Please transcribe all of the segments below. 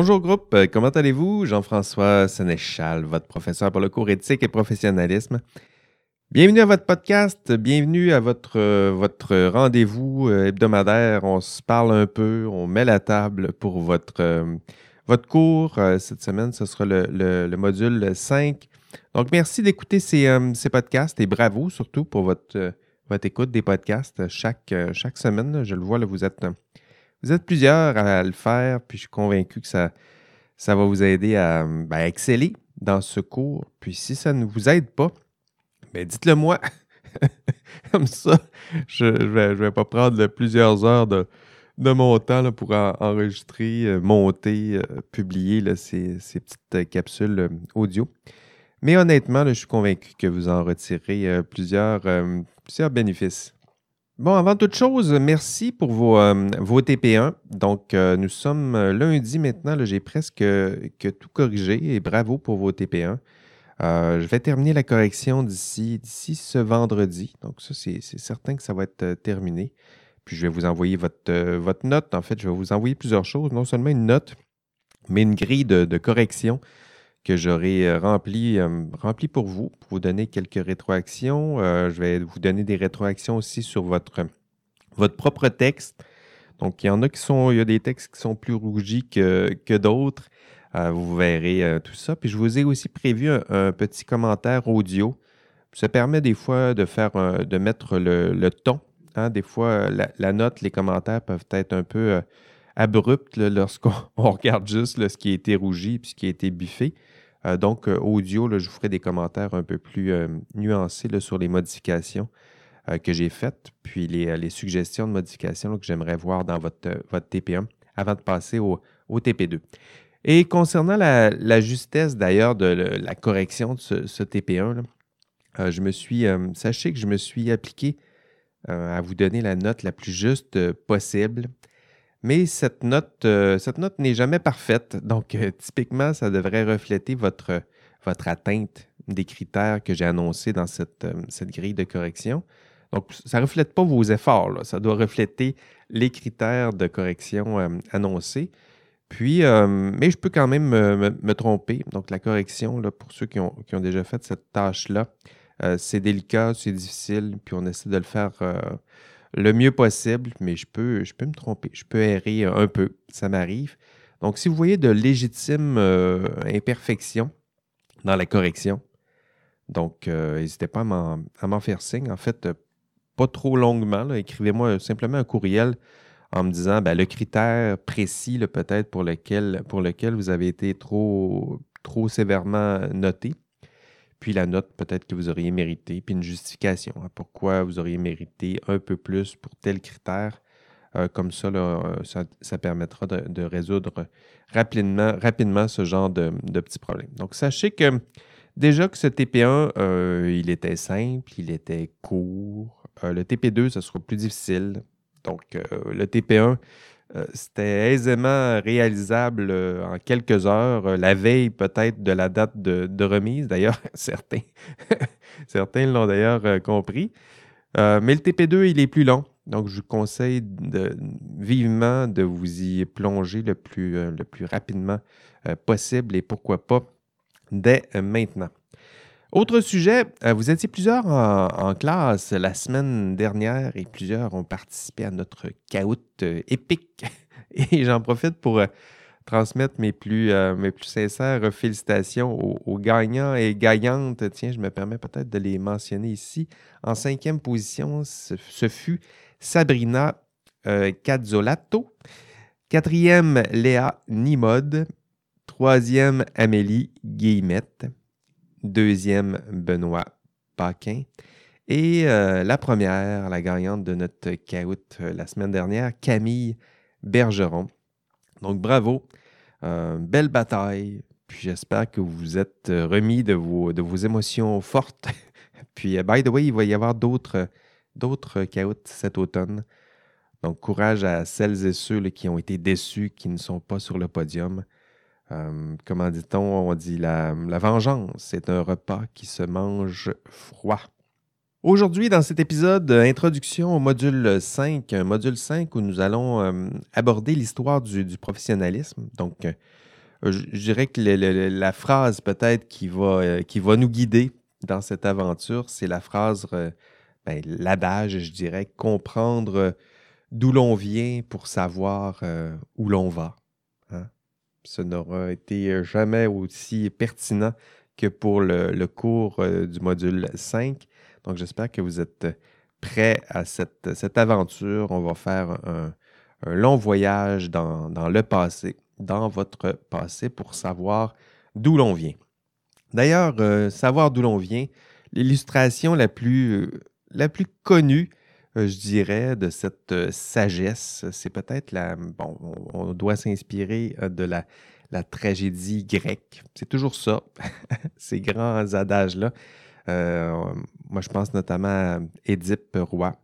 Bonjour groupe, euh, comment allez-vous? Jean-François Sénéchal, votre professeur pour le cours éthique et professionnalisme. Bienvenue à votre podcast, bienvenue à votre, euh, rendez-vous euh, hebdomadaire. On se parle un peu, on met la table pour votre, cours. Cette semaine, ce sera le, module 5. Donc, merci d'écouter ces, podcasts et bravo surtout pour votre, votre écoute des podcasts chaque, chaque semaine. Je le vois, là, vous êtes vous êtes plusieurs à le faire, puis je suis convaincu que ça, va vous aider à ben, exceller dans ce cours. Puis si ça ne vous aide pas, ben dites-le moi. Comme ça, je ne vais, pas prendre plusieurs heures de, mon temps pour enregistrer, euh, monter, euh, publier ces, petites euh, capsules audio. Mais honnêtement, je suis convaincu que vous en retirez plusieurs bénéfices. Bon, avant toute chose, merci pour vos, euh, TP1. Donc, euh, nous sommes euh, lundi maintenant. J'ai presque que tout corrigé et bravo pour vos TP1. je vais terminer la correction d'ici ce vendredi. Donc, ça, c'est certain que ça va être terminé. Puis, je vais vous envoyer votre, note. En fait, je vais vous envoyer plusieurs choses. Non seulement une note, mais une grille de correction que j'aurai euh, rempli, euh, rempli pour vous, pour vous donner quelques rétroactions. Euh, je vais vous donner des rétroactions aussi sur votre, votre propre texte. Donc, il y en a qui sont, il y a des textes qui sont plus rougis que, que d'autres. vous verrez tout ça. Puis je vous ai aussi prévu un, petit commentaire audio. Ça permet des fois de faire de mettre le, ton. Hein. Des fois, la, note, les commentaires peuvent être un peu abrupts lorsqu'on regarde juste ce qui a été rougi et ce qui a été biffé. Euh, donc, euh, audio, je vous ferai des commentaires un peu plus euh, nuancés sur les modifications que j'ai faites, puis les, suggestions de modifications que j'aimerais voir dans votre, votre TP1 avant de passer au, TP2. Et concernant la, justesse d'ailleurs de la correction de ce, TP1, je me suis, sachez que je me suis appliqué à vous donner la note la plus juste possible. Mais cette note, euh, cette note n'est jamais parfaite. Donc, euh, typiquement, ça devrait refléter votre, votre atteinte des critères que j'ai annoncés dans cette, euh, cette, grille de correction. Donc, ça ne reflète pas vos efforts. Ça doit refléter les critères de correction annoncés. Puis, mais je peux quand même me, tromper. Donc, la correction, pour ceux qui ont, qui ont déjà fait cette tâche-là, c'est délicat, c'est difficile, puis on essaie de le faire le mieux possible, mais je peux, je peux me tromper, je peux errer un peu, ça m'arrive. Donc, si vous voyez de légitimes euh, imperfections dans la correction, donc euh, n'hésitez pas à m'en faire signe. En fait, pas trop longuement, écrivez-moi simplement un courriel en me disant ben, le critère précis peut-être pour lequel, pour lequel vous avez été trop, trop sévèrement noté puis la note peut-être que vous auriez mérité, puis une justification à pourquoi vous auriez mérité un peu plus pour tel critère. Euh, comme ça, euh, ça, permettra de, résoudre rapidement, rapidement ce genre de, petits problèmes. Donc, sachez que déjà que ce TP1, euh, il était simple, il était court. le TP2, ça sera plus difficile. Donc, le TP1, euh, c'était aisément réalisable euh, en quelques heures, euh, la veille peut-être de la date de, remise. D'ailleurs, certains, certains l'ont d'ailleurs compris. mais le TP2, il est plus long. Donc, je vous conseille vivement de vous y plonger le plus, le plus rapidement possible et pourquoi pas dès maintenant. Autre sujet, vous étiez plusieurs en, classe la semaine dernière et plusieurs ont participé à notre caout épique. Et j'en profite pour transmettre mes plus, mes plus sincères félicitations aux, gagnants et gagnantes. Tiens, je me permets peut-être de les mentionner ici. En cinquième position, ce, fut Sabrina Cazzolato. Quatrième, Léa Nimode. Troisième, Amélie Guillemette deuxième Benoît Paquin. Et euh, la première, la gagnante de notre caout euh, la semaine dernière, Camille Bergeron. Donc bravo, euh, belle bataille. Puis j'espère que vous vous êtes remis de vos, émotions fortes. Puis, by the way, il va y avoir d'autres, d'autres cet automne. Donc courage à celles et ceux qui ont été déçus, qui ne sont pas sur le podium. Euh, comment dit-on? On dit la, vengeance, c'est un repas qui se mange froid. Aujourd'hui, dans cet épisode, introduction au module 5, un module 5 où nous allons euh, aborder l'histoire du, professionnalisme. Donc, je, dirais que la phrase peut-être qui va, qui va nous guider dans cette aventure, c'est la phrase, ben, l'adage, je dirais, comprendre d'où l'on vient pour savoir où l'on va. Ce n'aura été jamais aussi pertinent que pour le, cours du module 5. Donc, j'espère que vous êtes prêts à cette, aventure. On va faire un, long voyage dans, le passé, dans votre passé, pour savoir d'où l'on vient. D'ailleurs, euh, savoir d'où l'on vient, l'illustration la plus, euh, connue, euh, je dirais, de cette sagesse, c'est peut-être la... Bon, on doit s'inspirer de la, tragédie grecque. C'est toujours ça, ces grands adages-là. moi, je pense notamment à Édipe roi.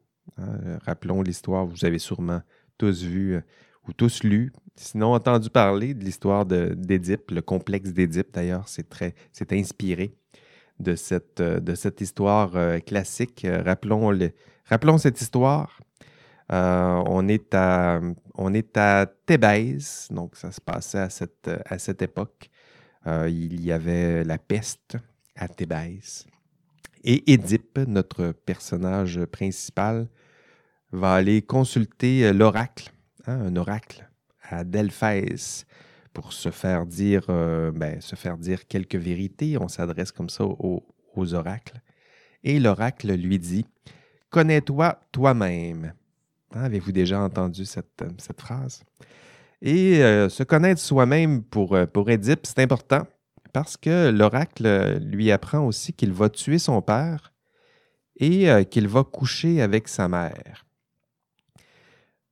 Rappelons l'histoire, vous avez sûrement tous vu euh, ou tous lu, sinon entendu parler de l'histoire d'Édipe, le complexe d'Édipe d'ailleurs, c'est très, c'est inspiré de cette, euh, de cette histoire euh, classique. rappelons, le, rappelons cette histoire. on, est à, on est à Thébèse, donc ça se passait à cette, à cette époque. il y avait la peste à Thébèse. Et Édipe, notre personnage principal, va aller consulter euh, l'oracle, hein, un oracle à Delphès, pour se faire dire, euh, ben, se faire dire quelques vérités. On s'adresse comme ça aux, oracles. Et l'oracle lui dit Connais-toi toi-même. Hein, avez-vous déjà entendu cette, cette phrase? Et euh, se connaître soi-même pour, pour Édipe, c'est important parce que l'oracle lui apprend aussi qu'il va tuer son père et qu'il va coucher avec sa mère.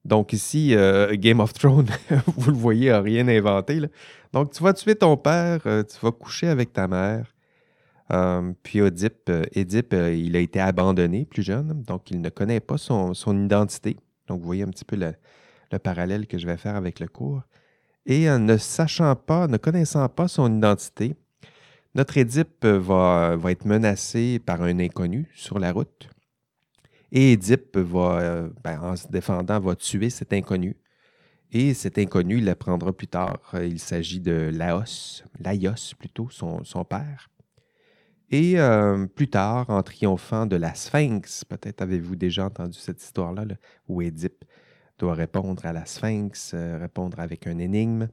Donc ici, euh, Game of Thrones, vous le voyez, n'a rien inventé. Donc tu vas tuer ton père, euh, tu vas coucher avec ta mère. Euh, puis Oedipe, Édipe, il a été abandonné plus jeune, donc il ne connaît pas son, identité. Donc vous voyez un petit peu le, parallèle que je vais faire avec le cours. Et ne sachant pas, ne connaissant pas son identité, notre Édipe va, être menacé par un inconnu sur la route. Et Édipe va, euh, ben, en se défendant, va tuer cet inconnu. Et cet inconnu, il l'apprendra plus tard. Il s'agit de Laos, Laios plutôt, son, père. Et euh, plus tard, en triomphant de la Sphinx, peut-être avez-vous déjà entendu cette histoire-là, où Édipe doit répondre à la Sphinx, euh, répondre avec un énigme.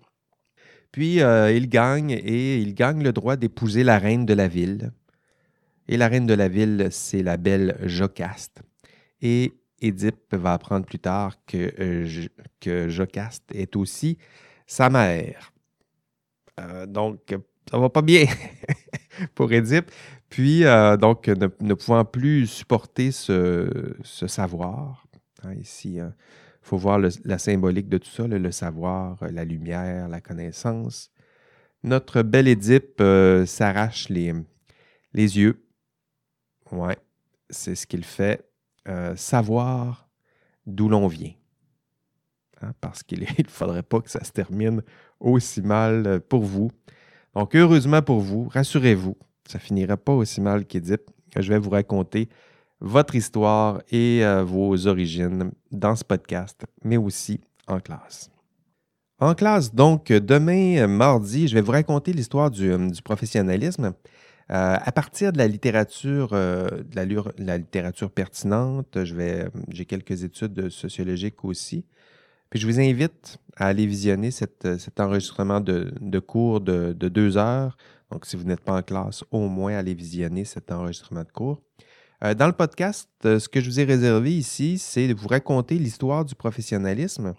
Puis il gagne et il gagne le droit d'épouser la reine de la ville. Et la reine de la ville, c'est la belle Jocaste. Et Édipe va apprendre plus tard que, euh, que Jocaste est aussi sa mère. Euh, donc, ça va pas bien pour Édipe. Puis, euh, donc, ne, pouvant plus supporter ce, savoir, hein, ici, il faut voir la symbolique de tout ça, le, savoir, la lumière, la connaissance. Notre bel Édipe s'arrache les, les yeux. Ouais, c'est ce qu'il fait. Euh, savoir d'où l'on vient. Hein, parce qu'il ne faudrait pas que ça se termine aussi mal euh, pour vous. Donc, heureusement pour vous, rassurez-vous, ça finira pas aussi mal qu'Édipe. Je vais vous raconter votre histoire et euh, vos origines dans ce podcast, mais aussi en classe. En classe, donc, demain, mardi, je vais vous raconter l'histoire du, du professionnalisme. Euh, à partir de la littérature, euh, de la, littérature pertinente, j'ai quelques études sociologiques aussi. Puis je vous invite à aller visionner cet enregistrement de, cours de, deux heures. Donc, si vous n'êtes pas en classe, au moins allez visionner cet enregistrement de cours. Euh, dans le podcast, ce que je vous ai réservé ici, c'est de vous raconter l'histoire du professionnalisme,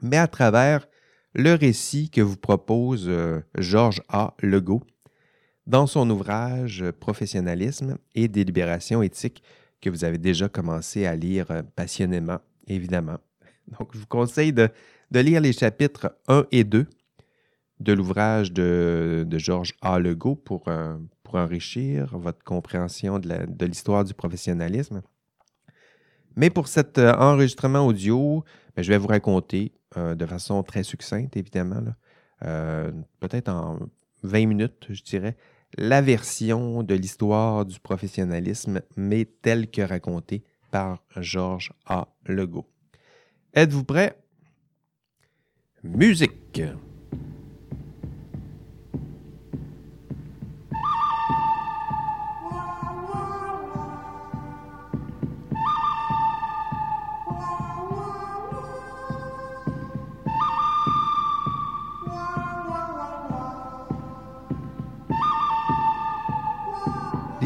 mais à travers le récit que vous propose Georges A. Legault dans son ouvrage Professionnalisme et délibération éthique que vous avez déjà commencé à lire euh, passionnément, évidemment. Donc, je vous conseille de, lire les chapitres 1 et 2 de l'ouvrage de, Georges A. Legault pour, euh, pour enrichir votre compréhension de l'histoire du professionnalisme. Mais pour cet euh, enregistrement audio, ben, je vais vous raconter de façon très succincte, évidemment, peut-être en 20 minutes, je dirais, la version de l'histoire du professionnalisme, mais telle que racontée par Georges A. Legault. Êtes-vous prêts? Musique!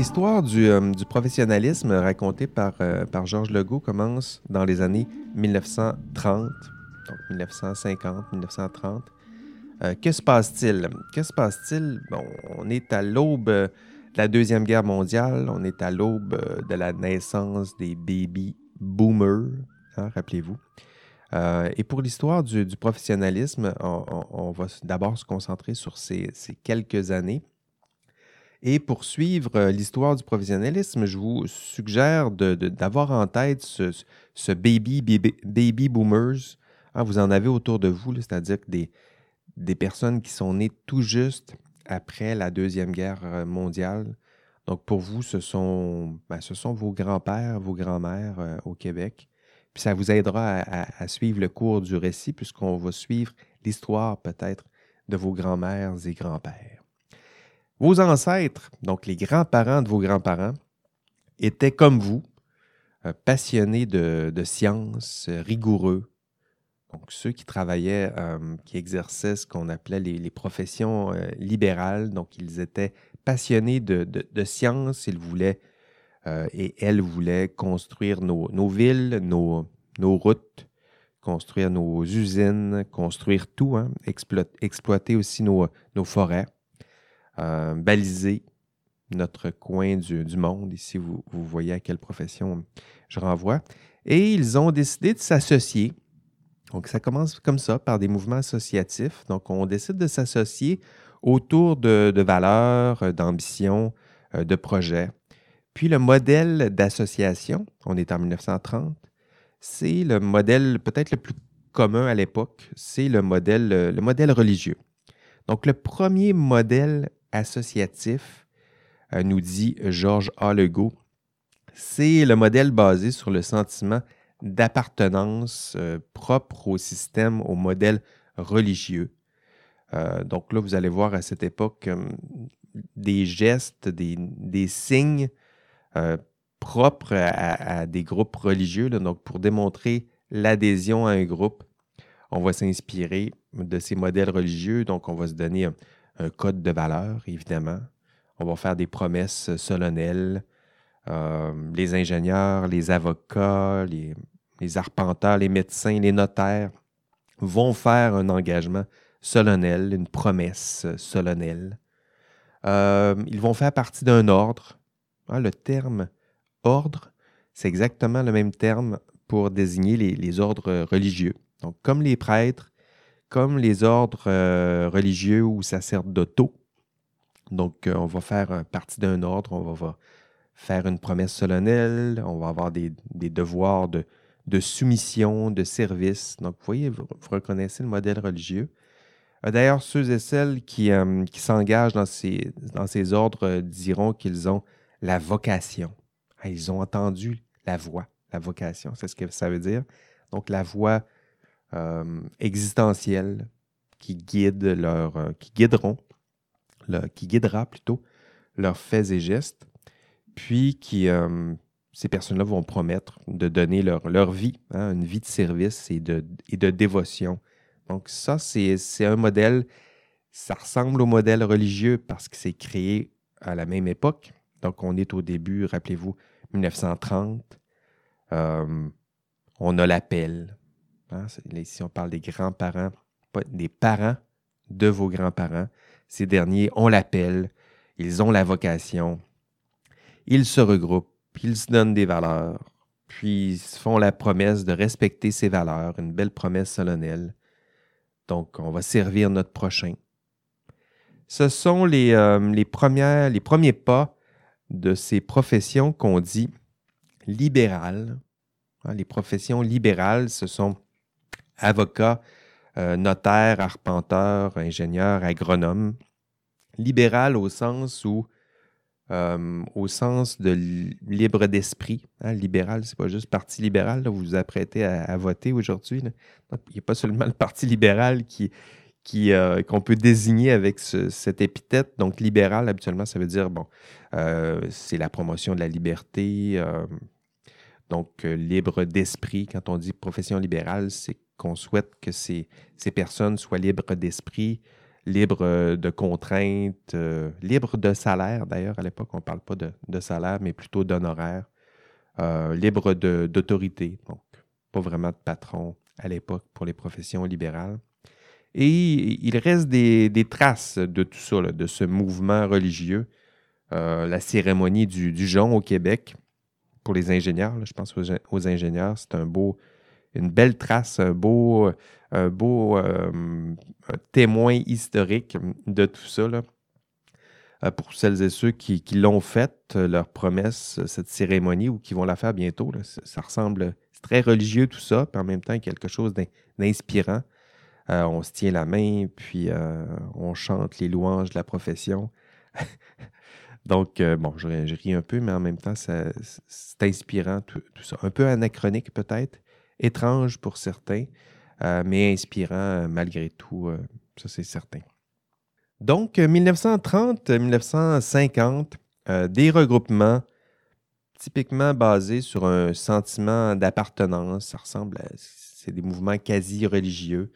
L'histoire du, euh, du, professionnalisme racontée par, euh, par Georges Legault commence dans les années 1930, donc 1950, 1930. Euh, que se passe-t-il? Que se passe-t-il? Bon, on est à l'aube de la Deuxième Guerre mondiale, on est à l'aube de la naissance des baby boomers, hein, rappelez-vous. et pour l'histoire du, professionnalisme, on, va d'abord se concentrer sur ces quelques années. Et pour suivre euh, l'histoire du professionnalisme, je vous suggère d'avoir en tête ce, baby, boomers. Ah, vous en avez autour de vous, c'est-à-dire des, des personnes qui sont nées tout juste après la Deuxième Guerre euh, mondiale. Donc pour vous, ce sont, ben, vos grands-pères, vos grands-mères euh, au Québec. Puis ça vous aidera à suivre le cours du récit puisqu'on va suivre l'histoire peut-être de vos grands-mères et grands-pères. Vos ancêtres, donc les grands-parents de vos grands-parents, étaient comme vous, euh, passionnés de, sciences, rigoureux. Donc ceux qui travaillaient, euh, qui exerçaient ce qu'on appelait les, professions euh, libérales, donc ils étaient passionnés de, sciences, ils voulaient et elles voulaient construire nos, villes, nos, routes, construire nos usines, construire tout, hein, exploiter aussi nos forêts. Euh, baliser notre coin du, monde. Ici, vous, voyez à quelle profession je renvoie. Et ils ont décidé de s'associer. Donc, ça commence comme ça, par des mouvements associatifs. Donc, on décide de s'associer autour de, valeurs, euh, d'ambitions, euh, de projets. Puis, le modèle d'association, on est en 1930, c'est le modèle peut-être le plus commun à l'époque, c'est le modèle, le modèle religieux. Donc, le premier modèle associatif, euh, nous dit Georges A. C'est le modèle basé sur le sentiment d'appartenance euh, propre au système, au modèle religieux. Euh, donc là, vous allez voir à cette époque des gestes, des, signes propres à, des groupes religieux. donc pour démontrer l'adhésion à un groupe, on va s'inspirer de ces modèles religieux. Donc on va se donner un code de valeur, évidemment. On va faire des promesses solennelles. Euh, les ingénieurs, les avocats, les, arpenteurs, les médecins, les notaires vont faire un engagement solennel, une promesse solennelle. Euh, ils vont faire partie d'un ordre. Ah, le terme ordre, c'est exactement le même terme pour désigner les, les, ordres religieux. Donc, comme les prêtres, comme les ordres euh, religieux ou sacerdotaux. Donc, euh, on va faire partie d'un ordre, on va, faire une promesse solennelle, on va avoir des, devoirs de, soumission, de service. Donc, vous voyez, vous, reconnaissez le modèle religieux. Euh, d'ailleurs, ceux et celles qui, s'engagent dans ces, ordres diront qu'ils ont la vocation. Ah, ils ont entendu la voix, la vocation, c'est ce que ça veut dire. Donc, la voix euh, existentielles qui guident leur, euh, qui guideront, qui guidera plutôt leurs faits et gestes, puis qui euh, ces personnes-là vont promettre de donner leur, leur vie, hein, une vie de service et de, et de dévotion. Donc ça, c'est un modèle, ça ressemble au modèle religieux parce que c'est créé à la même époque. Donc on est au début, rappelez-vous, 1930. on a l'appel, Hein, ici, on parle des grands-parents, des parents de vos grands-parents. Ces derniers ont l'appel, ils ont la vocation, ils se regroupent, ils se donnent des valeurs, puis ils font la promesse de respecter ces valeurs, une belle promesse solennelle. Donc, on va servir notre prochain. Ce sont les, euh, les premiers pas de ces professions qu'on dit libérales. Hein, les professions libérales, ce sont avocat, euh, notaire, arpenteur, ingénieur, agronome. Libéral au sens où, euh, au sens de libre d'esprit. Hein, libéral, c'est pas juste Parti libéral, vous vous apprêtez à, voter aujourd'hui. Il n'y a pas seulement le Parti libéral qui, euh, qu'on peut désigner avec cette épithète. Donc, libéral, habituellement, ça veut dire, bon, c'est la promotion de la liberté. donc, libre d'esprit. Quand on dit profession libérale, c'est qu'on souhaite que ces, personnes soient libres d'esprit, libre de contraintes, libre de salaire d'ailleurs. À l'époque, on ne parle pas de, salaire, mais plutôt d'honoraires. libre d'autorité, donc pas vraiment de patron à l'époque pour les professions libérales. Et il reste des, traces de tout ça, de ce mouvement religieux. la cérémonie du, du jonc au Québec, pour les ingénieurs, je pense aux, ingénieurs, c'est un beau, une belle trace, un beau, euh, témoin historique de tout ça. Euh, pour celles et ceux qui, l'ont fait, euh, leur promesse, cette cérémonie, ou qui vont la faire bientôt, ça, ressemble, c'est très religieux tout ça, puis en même temps quelque chose d'inspirant. on se tient la main, puis on chante les louanges de la profession. Donc, bon, je, ris un peu, mais en même temps, c'est inspirant tout, ça. Un peu anachronique peut-être, étrange pour certains, euh, mais inspirant euh, malgré tout, ça c'est certain. Donc, 1930-1950, des regroupements typiquement basés sur un sentiment d'appartenance. Ça ressemble à. C'est des mouvements quasi religieux.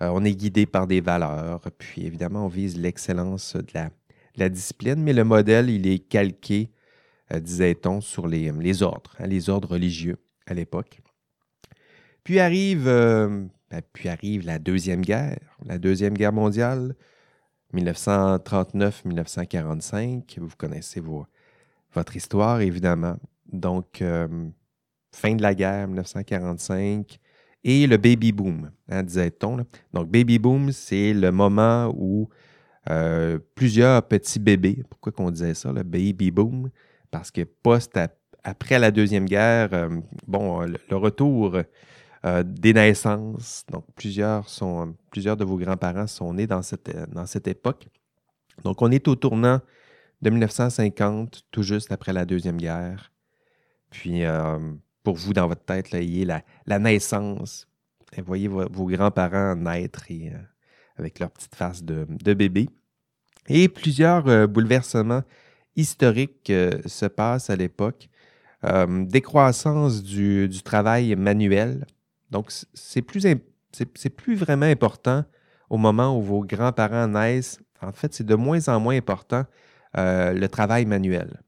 on est guidé par des valeurs, puis évidemment, on vise l'excellence de la discipline, mais le modèle, il est calqué, euh, disait-on, sur les, les ordres, hein, les ordres religieux à l'époque. Puis arrive, euh, ben, puis arrive la Deuxième Guerre, la Deuxième Guerre mondiale, 1939-1945. Vous connaissez votre histoire, évidemment. Donc, euh, fin de la guerre, 1945, et le baby boom, hein, disait-on. Donc, baby boom, c'est le moment où euh, plusieurs petits bébés. Pourquoi qu'on disait ça, le baby boom? Parce que post après la Deuxième Guerre, bon, le, retour euh, des naissances, donc plusieurs, sont, plusieurs de vos grands-parents sont nés dans cette, dans cette époque. Donc, on est au tournant de 1950, tout juste après la Deuxième Guerre. Puis, pour vous, dans votre tête, là, il y a la, naissance. Et voyez vos, grands-parents naître et avec leur petite face de, bébé. Et plusieurs euh, bouleversements historiques euh, se passent à l'époque. Euh, décroissance du, travail manuel. Donc, c'est plus, plus vraiment important au moment où vos grands-parents naissent. En fait, c'est de moins en moins important le travail manuel.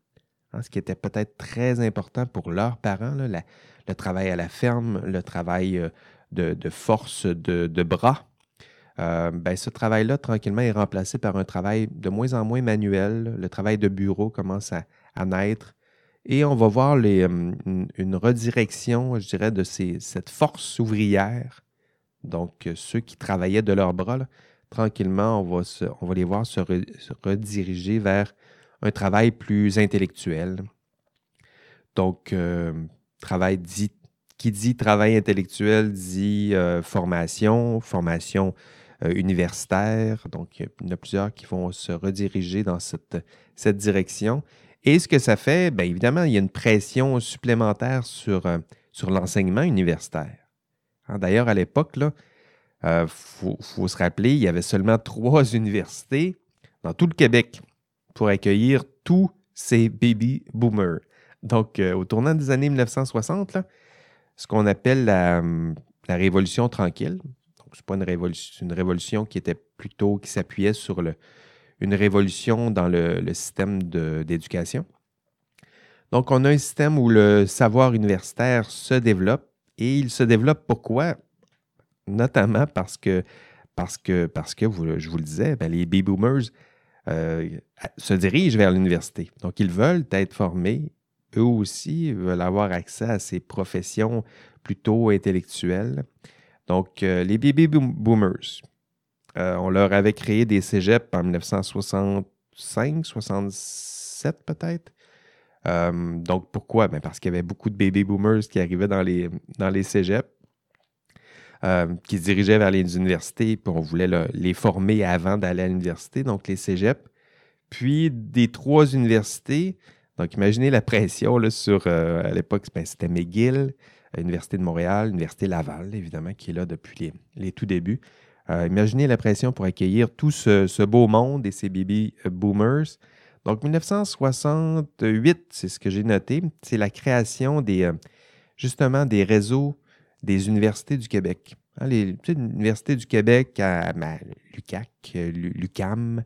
Hein, ce qui était peut-être très important pour leurs parents, le travail à la ferme, le travail de, force de bras. Euh, ben, ce travail-là, tranquillement, est remplacé par un travail de moins en moins manuel. Le travail de bureau commence à, naître. Et on va voir euh, une, redirection, je dirais, de cette force ouvrière. Donc, euh, ceux qui travaillaient de leurs bras, tranquillement, on va, les voir se, rediriger vers un travail plus intellectuel. Donc, travail dit, qui dit travail intellectuel dit formation, formation euh, universitaires. Donc, il y en a plusieurs qui vont se rediriger dans cette direction. Et ce que ça fait, bien évidemment, il y a une pression supplémentaire sur, euh, l'enseignement universitaire. Hein, d'ailleurs, à l'époque, il euh, faut, se rappeler, il y avait seulement trois universités dans tout le Québec pour accueillir tous ces baby boomers. Donc, au tournant des années 1960, ce qu'on appelle la, Révolution tranquille, c'est pas une révolution, une révolution qui était plutôt, qui s'appuyait sur le, une révolution dans le, système d'éducation. Donc, on a un système où le savoir universitaire se développe et il se développe pourquoi? Notamment parce que, je vous le disais, ben, les baby boomers euh, se dirigent vers l'université. Donc, ils veulent être formés. Eux aussi veulent avoir accès à ces professions plutôt intellectuelles. Donc, euh, les baby boomers, euh, on leur avait créé des cégeps en 1965, 67 peut-être. Euh, donc, pourquoi? Ben, parce qu'il y avait beaucoup de baby boomers qui arrivaient dans les, dans les cégeps, qui se dirigeaient vers les universités, puis on voulait les former avant d'aller à l'université, donc les cégeps. Puis, des trois universités, donc imaginez la pression sur, à l'époque, ben, c'était McGill, l'Université de Montréal, l'Université Laval, évidemment, qui est là depuis les, tout débuts. Euh, imaginez la pression pour accueillir tout ce, beau monde et ces baby boomers. Donc, 1968, c'est ce que j'ai noté, c'est la création des, euh, justement des réseaux des universités du Québec. Hein, L'Université du Québec à, l'UCAC, l'UCAM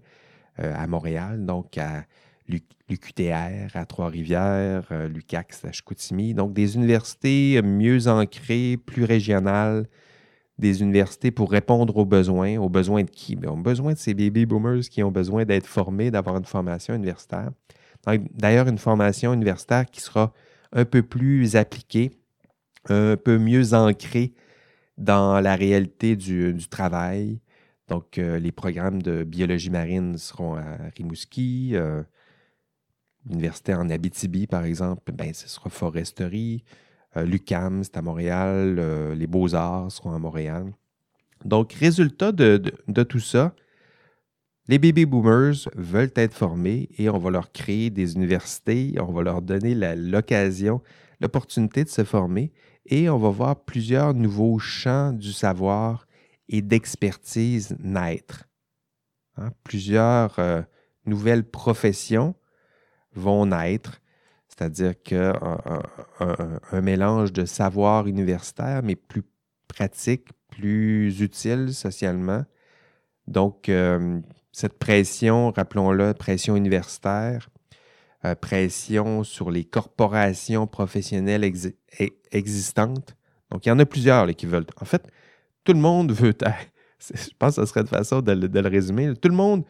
à Montréal, donc à l'UQTR à Trois-Rivières, l'UCAC à Chicoutimi. Donc, des universités mieux ancrées, plus régionales, des universités pour répondre aux besoins. Aux besoins de qui? Bien, aux besoins de ces baby boomers qui ont besoin d'être formés, d'avoir une formation universitaire. D'ailleurs, une formation universitaire qui sera un peu plus appliquée, un peu mieux ancrée dans la réalité du, travail. Donc, euh, les programmes de biologie marine seront à Rimouski. Euh, L'université en Abitibi, par exemple, ben, ce sera foresterie. Euh, L'UCAM, c'est à Montréal. les Beaux-Arts seront à Montréal. Donc, résultat de, tout ça, les baby boomers veulent être formés et on va leur créer des universités, on va leur donner l'occasion, l'opportunité de se former et on va voir plusieurs nouveaux champs du savoir et d'expertise naître. Hein, plusieurs euh, nouvelles professions vont naître, c'est-à-dire qu'un un, mélange de savoir universitaire, mais plus pratique, plus utile socialement. Donc, euh, cette pression, rappelons-le, pression universitaire, euh, pression sur les corporations professionnelles e, existantes. Donc, il y en a plusieurs qui veulent. En fait, tout le monde veut. Je pense que ce serait de façon de, le résumer. Tout le monde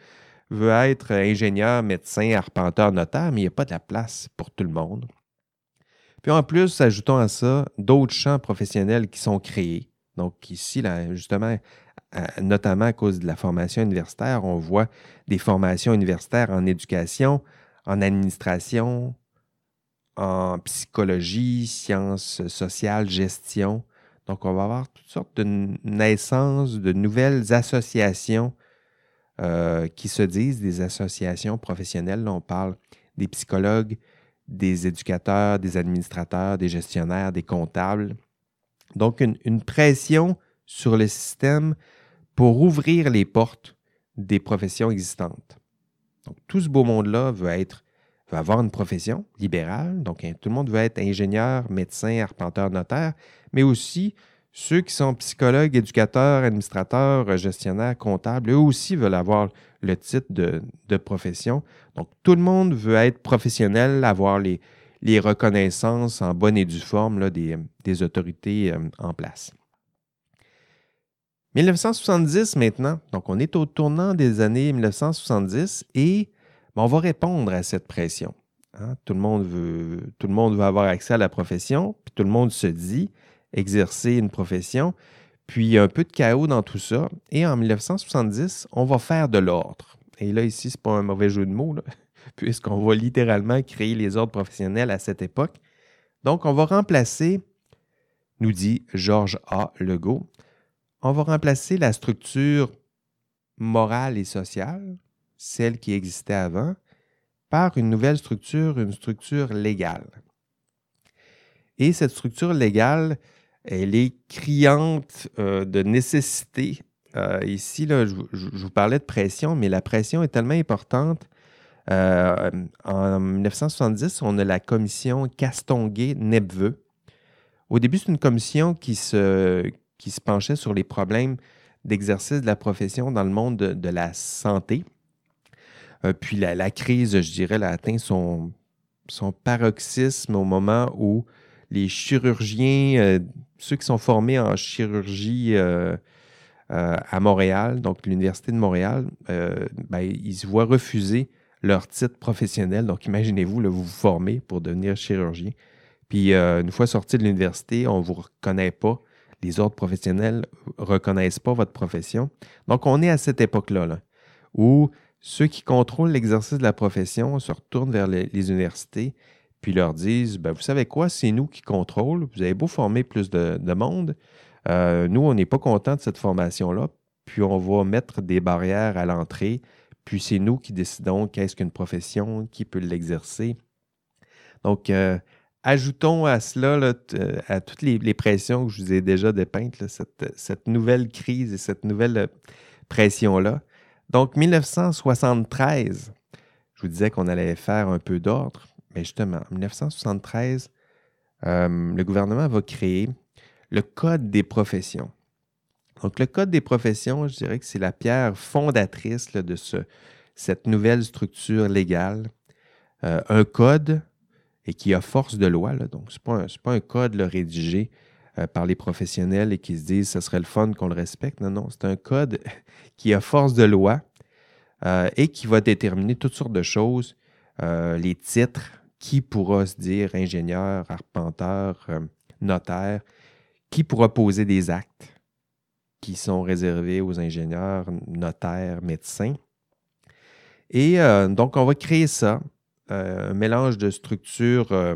veut être ingénieur, médecin, arpenteur, notaire, mais il n'y a pas de la place pour tout le monde. Puis en plus, ajoutons à ça d'autres champs professionnels qui sont créés. Donc ici, justement, notamment à cause de la formation universitaire, on voit des formations universitaires en éducation, en administration, en psychologie, sciences sociales, gestion. Donc, on va avoir toutes sortes de naissances, de nouvelles associations euh, qui se disent des associations professionnelles. On parle des psychologues, des éducateurs, des administrateurs, des gestionnaires, des comptables. Donc, une pression sur le système pour ouvrir les portes des professions existantes. Donc, tout ce beau monde-là veut être veut avoir une profession libérale. Donc, hein, tout le monde veut être ingénieur, médecin, arpenteur, notaire, mais aussi ceux qui sont psychologues, éducateurs, administrateurs, gestionnaires, comptables, eux aussi veulent avoir le titre de, profession. Donc, tout le monde veut être professionnel, avoir les, reconnaissances en bonne et due forme des, autorités euh, en place. 1970 maintenant, donc on est au tournant des années 1970 et ben, on va répondre à cette pression. Hein. Tout, le monde veut, tout le monde veut avoir accès à la profession, puis tout le monde se dit exercer une profession, puis un peu de chaos dans tout ça. Et en 1970, on va faire de l'ordre. Et là, ici, ce n'est pas un mauvais jeu de mots, puisqu'on va littéralement créer les ordres professionnels à cette époque. Donc, on va remplacer, nous dit Georges A. Legault, on va remplacer la structure morale et sociale, celle qui existait avant, par une nouvelle structure, une structure légale. Et cette structure légale, elle est criante euh, de nécessité. Euh, ici, là, je, vous parlais de pression, mais la pression est tellement importante. Euh, en 1970, on a la commission Castonguay-Nepveux. Au début, c'est une commission qui se, qui se penchait sur les problèmes d'exercice de la profession dans le monde de, la santé. Puis la, crise, je dirais, a atteint son, son paroxysme au moment où les chirurgiens, ceux qui sont formés en chirurgie euh, à Montréal, donc l'Université de Montréal, ben, ils se voient refuser leur titre professionnel. Donc imaginez-vous, vous vous formez pour devenir chirurgien. Puis une fois sorti de l'université, on ne vous reconnaît pas les ordres professionnels ne reconnaissent pas votre profession. Donc, on est à cette époque-là, où ceux qui contrôlent l'exercice de la profession se retournent vers les, universités puis leur disent ben, Vous savez quoi, c'est nous qui contrôlons. Vous avez beau former plus de, monde. Euh, nous, on n'est pas content de cette formation-là. Puis on va mettre des barrières à l'entrée. Puis c'est nous qui décidons qu'est-ce qu'une profession, qui peut l'exercer. Donc, euh, Ajoutons à cela, euh, à toutes les, pressions que je vous ai déjà dépeintes, cette, nouvelle crise et cette nouvelle pression-là. Donc, 1973, je vous disais qu'on allait faire un peu d'ordre, mais justement, en 1973, euh, le gouvernement va créer le Code des professions. Donc, le Code des professions, je dirais que c'est la pierre fondatrice de ce, cette nouvelle structure légale. Euh, un code et qui a force de loi. donc, ce n'est pas, un code rédigé euh, par les professionnels et qui se disent ce serait le fun qu'on le respecte. Non, non, c'est un code qui a force de loi et qui va déterminer toutes sortes de choses, les titres, qui pourra se dire ingénieur, arpenteur, notaire, qui pourra poser des actes qui sont réservés aux ingénieurs, notaires, médecins. Et euh, donc, on va créer ça, euh, un mélange de structures, euh,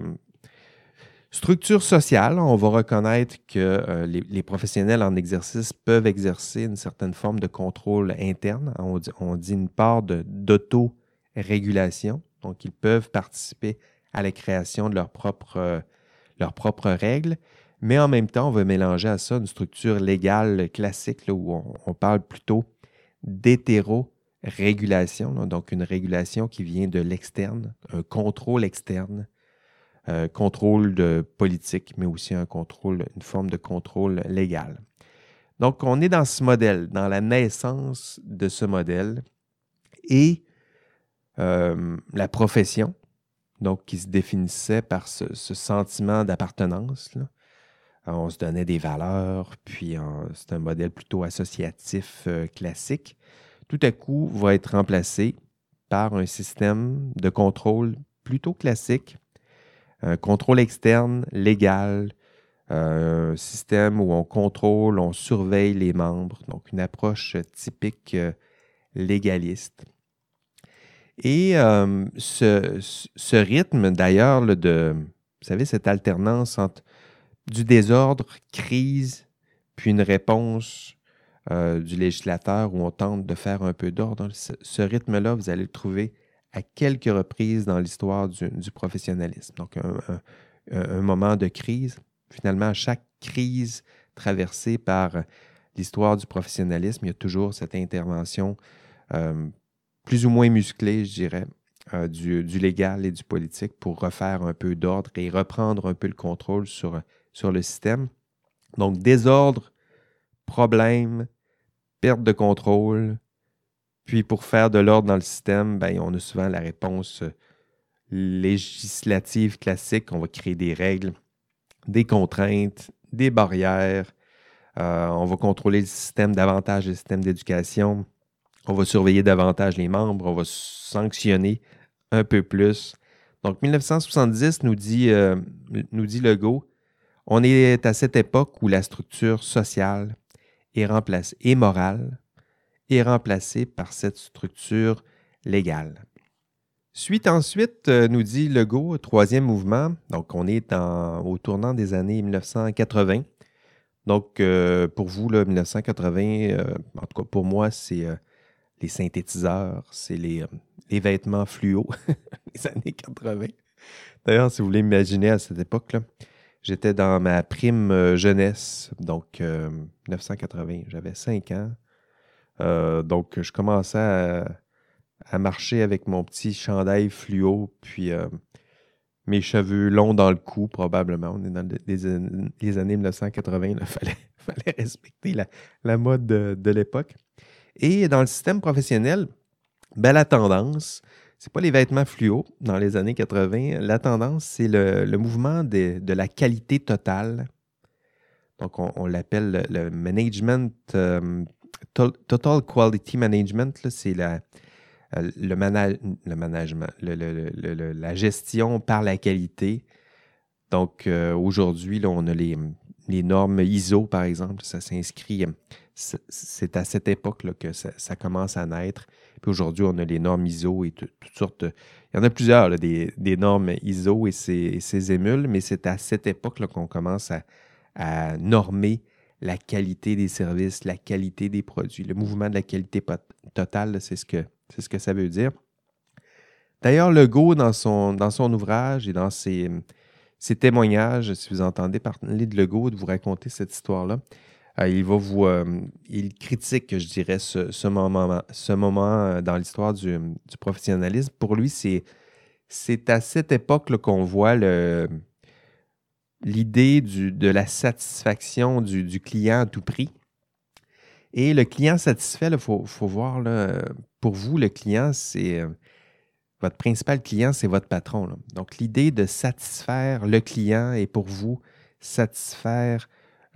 structures sociales. On va reconnaître que les, professionnels en exercice peuvent exercer une certaine forme de contrôle interne. On dit, on dit une part d'auto-régulation. Donc, ils peuvent participer à la création de leurs propres, leurs propres règles. Mais en même temps, on va mélanger à ça une structure légale classique où on, parle plutôt d'hétéro-régulation, donc une régulation qui vient de l'externe, un contrôle externe, euh, contrôle de politique, mais aussi un contrôle, une forme de contrôle légal. Donc, on est dans ce modèle, dans la naissance de ce modèle et euh, la profession, donc qui se définissait par ce, sentiment d'appartenance, euh, on se donnait des valeurs, puis c'est un modèle plutôt associatif euh, classique, tout à coup va être remplacé par un système de contrôle plutôt classique, un contrôle externe, légal, euh, un système où on contrôle, on surveille les membres, donc une approche typique légaliste. Et ce, ce, rythme, d'ailleurs, de, vous savez, cette alternance entre du désordre, crise, puis une réponse euh, du législateur où on tente de faire un peu d'ordre. Ce, rythme-là, vous allez le trouver à quelques reprises dans l'histoire du, professionnalisme. Donc, un, moment de crise. Finalement, chaque crise traversée par l'histoire du professionnalisme, il y a toujours cette intervention euh, plus ou moins musclée, je dirais, euh, du, légal et du politique pour refaire un peu d'ordre et reprendre un peu le contrôle sur sur le système. Donc, désordre, problème, perte de contrôle. Puis, pour faire de l'ordre dans le système, ben, on a souvent la réponse euh, législative classique. On va créer des règles, des contraintes, des barrières. Euh, on va contrôler le système davantage, le système d'éducation. On va surveiller davantage les membres. On va sanctionner un peu plus. Donc, 1970 nous dit, euh, nous Legault, on est à cette époque où la structure sociale est et morale est remplacée par cette structure légale. Suite ensuite, euh, nous dit Legault, troisième mouvement. Donc, on est au tournant des années 1980. Donc, euh, pour vous, là, 1980, euh, en tout cas pour moi, c'est les synthétiseurs, c'est les, les, vêtements fluo des années 80. D'ailleurs, si vous voulez imaginer à cette époque-là, J'étais dans ma prime euh, jeunesse, donc 1980. Euh, J'avais 5 ans. Euh, donc, je commençais à, marcher avec mon petit chandail fluo, puis mes cheveux longs dans le cou, probablement. On est dans les, années 1980. Il fallait, respecter la, mode de, l'époque. Et dans le système professionnel, ben, la tendance, c'est pas les vêtements fluo dans les années 80. La tendance, c'est le, mouvement de, la qualité totale. Donc, on, l'appelle le, management, euh, total quality management. C'est la, euh, le, management, la gestion par la qualité. Donc, euh, aujourd'hui, on a les, normes ISO, par exemple. Ça s'inscrit, c'est à cette époque là, que ça, commence à naître aujourd'hui, on a les normes ISO et toutes sortes. Il y en a plusieurs, des, normes ISO et ces, émules, mais c'est à cette époque qu'on commence à, normer la qualité des services, la qualité des produits. Le mouvement de la qualité totale, c'est ce, que, ce que ça veut dire. D'ailleurs, Legault, dans son, dans son ouvrage et dans ses, ses témoignages, si vous entendez parler de Legault, de vous raconter cette histoire-là, euh, il va vous. Euh, il critique, je dirais, ce, moment, ce moment euh, dans l'histoire du, professionnalisme. Pour lui, c'est, c'est à cette époque qu'on voit l'idée de la satisfaction du, client à tout prix Et le client satisfait, il faut, voir, là, pour vous, le client, c'est votre principal client, c'est votre patron. Donc, l'idée de satisfaire le client et pour vous, satisfaire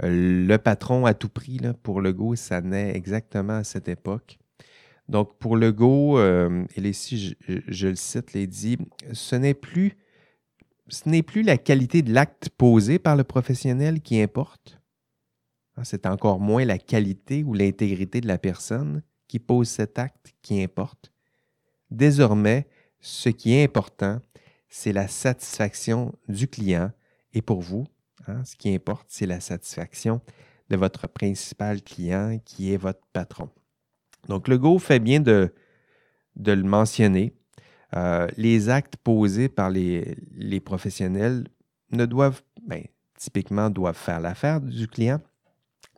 euh, le patron à tout prix, pour Go, ça naît exactement à cette époque. Donc, pour Legault, euh, et ici, je, le cite, il dit ce n'est plus, ce n'est plus la qualité de l'acte posé par le professionnel qui importe. Hein, c'est encore moins la qualité ou l'intégrité de la personne qui pose cet acte qui importe. Désormais, ce qui est important, c'est la satisfaction du client. Et pour vous, hein, ce qui importe, c'est la satisfaction de votre principal client qui est votre patron. Donc, le fait bien de, de le mentionner. Euh, les actes posés par les, professionnels ne doivent, ben, typiquement, doivent faire l'affaire du client,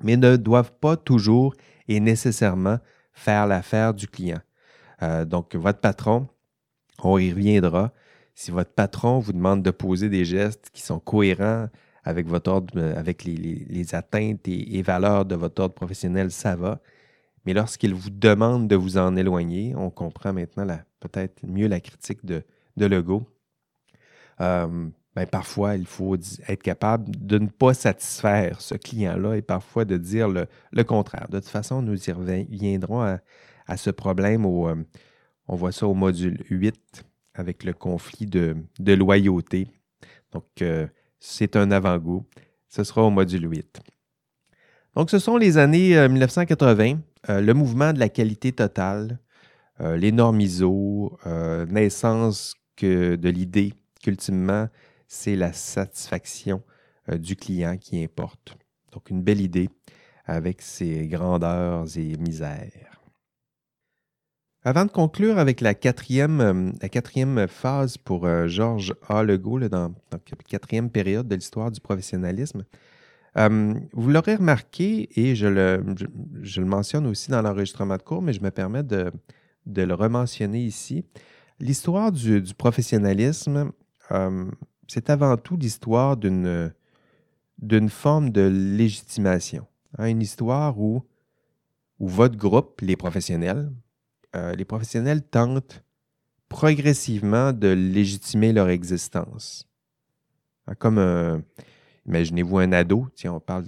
mais ne doivent pas toujours et nécessairement faire l'affaire du client. Euh, donc, votre patron, on y reviendra. Si votre patron vous demande de poser des gestes qui sont cohérents avec votre ordre, avec les, atteintes et, valeurs de votre ordre professionnel, ça va. Mais lorsqu'il vous demande de vous en éloigner, on comprend maintenant peut-être mieux la critique de, de Legault. Euh, ben, parfois, il faut être capable de ne pas satisfaire ce client-là et parfois de dire le, contraire. De toute façon, nous y reviendrons à, ce problème. Euh, on voit ça au module 8 avec le conflit de, loyauté. Donc, euh, c'est un avant-goût. Ce sera au module 8. Donc, ce sont les années 1980. Euh, le mouvement de la qualité totale, euh, les normes ISO, euh, naissance que de l'idée qu'ultimement, c'est la satisfaction du client qui importe. Donc, une belle idée avec ses grandeurs et misères. Avant de conclure avec la quatrième, la quatrième phase pour Georges A. Legault, dans, la quatrième période de l'histoire du professionnalisme, euh, vous l'aurez remarqué, et je le, je, le, mentionne aussi dans l'enregistrement de cours, mais je me permets de, de le rementionner ici. L'histoire du, du, professionnalisme, euh, c'est avant tout l'histoire d'une, d'une forme de légitimation. Hein, une histoire où, où votre groupe, les professionnels, euh, les professionnels tentent progressivement de légitimer leur existence. Hein, comme un Imaginez-vous un ado, tiens, on parle